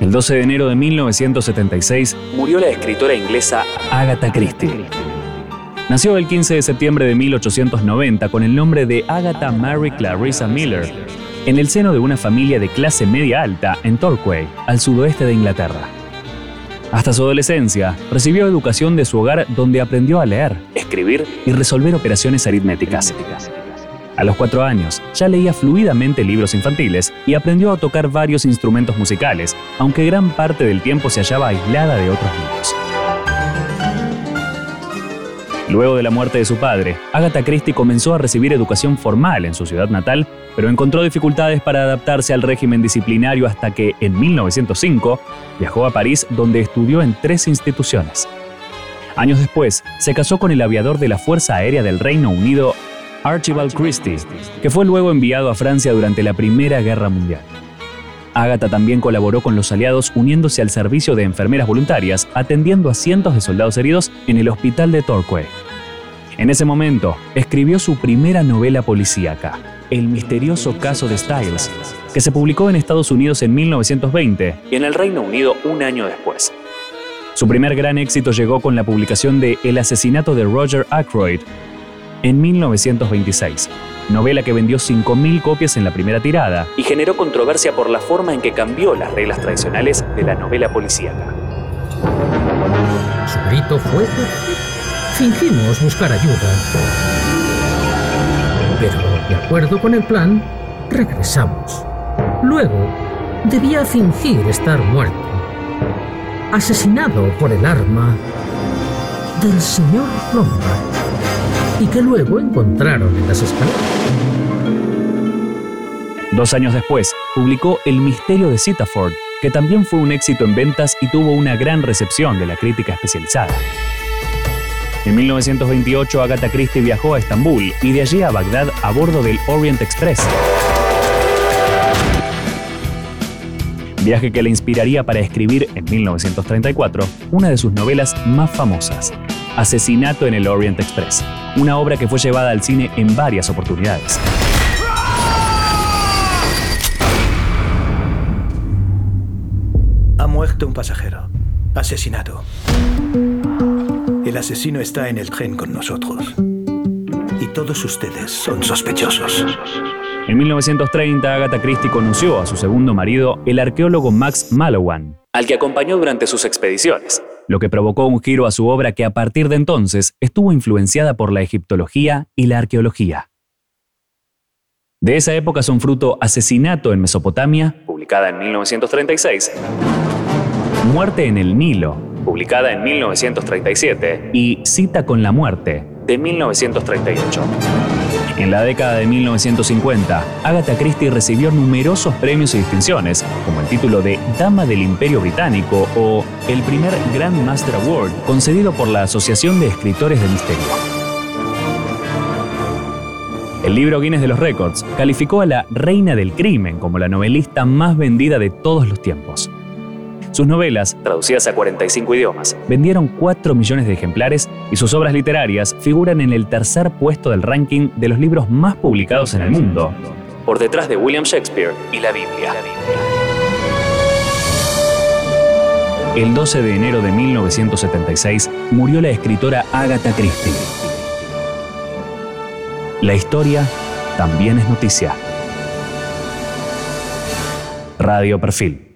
El 12 de enero de 1976 murió la escritora inglesa Agatha Christie. Nació el 15 de septiembre de 1890 con el nombre de Agatha Mary Clarissa Miller, en el seno de una familia de clase media alta en Torquay, al sudoeste de Inglaterra. Hasta su adolescencia, recibió educación de su hogar donde aprendió a leer, escribir y resolver operaciones aritméticas. A los cuatro años ya leía fluidamente libros infantiles y aprendió a tocar varios instrumentos musicales, aunque gran parte del tiempo se hallaba aislada de otros niños. Luego de la muerte de su padre, Agatha Christie comenzó a recibir educación formal en su ciudad natal, pero encontró dificultades para adaptarse al régimen disciplinario hasta que, en 1905, viajó a París donde estudió en tres instituciones. Años después, se casó con el aviador de la Fuerza Aérea del Reino Unido, Archibald Christie, que fue luego enviado a Francia durante la Primera Guerra Mundial. Agatha también colaboró con los aliados uniéndose al servicio de enfermeras voluntarias, atendiendo a cientos de soldados heridos en el hospital de Torquay. En ese momento, escribió su primera novela policíaca, El misterioso caso de Styles, que se publicó en Estados Unidos en 1920 y en el Reino Unido un año después. Su primer gran éxito llegó con la publicación de El asesinato de Roger Ackroyd, en 1926, novela que vendió 5.000 copias en la primera tirada y generó controversia por la forma en que cambió las reglas tradicionales de la novela policíaca. Su grito fue... Fingimos buscar ayuda. Pero, de acuerdo con el plan, regresamos. Luego, debía fingir estar muerto. Asesinado por el arma del señor Lombard y que luego encontraron en las escaleras. Dos años después, publicó El misterio de Sitaford, que también fue un éxito en ventas y tuvo una gran recepción de la crítica especializada. En 1928, Agatha Christie viajó a Estambul y de allí a Bagdad a bordo del Orient Express. Viaje que le inspiraría para escribir en 1934 una de sus novelas más famosas, Asesinato en el Orient Express, una obra que fue llevada al cine en varias oportunidades. Ha muerto un pasajero. Asesinado. El asesino está en el tren con nosotros. Y todos ustedes son sospechosos. En 1930, Agatha Christie conoció a su segundo marido, el arqueólogo Max Mallowan, al que acompañó durante sus expediciones lo que provocó un giro a su obra que a partir de entonces estuvo influenciada por la egiptología y la arqueología. De esa época son fruto Asesinato en Mesopotamia, publicada en 1936, Muerte en el Nilo, publicada en 1937, y Cita con la Muerte, de 1938. En la década de 1950, Agatha Christie recibió numerosos premios y distinciones, como el título de Dama del Imperio Británico o el primer Grand Master Award concedido por la Asociación de Escritores de Misterio. El libro Guinness de los Records calificó a la Reina del Crimen como la novelista más vendida de todos los tiempos. Sus novelas, traducidas a 45 idiomas, vendieron 4 millones de ejemplares y sus obras literarias figuran en el tercer puesto del ranking de los libros más publicados en el mundo, por detrás de William Shakespeare y la Biblia. El 12 de enero de 1976 murió la escritora Agatha Christie. La historia también es noticia. Radio Perfil.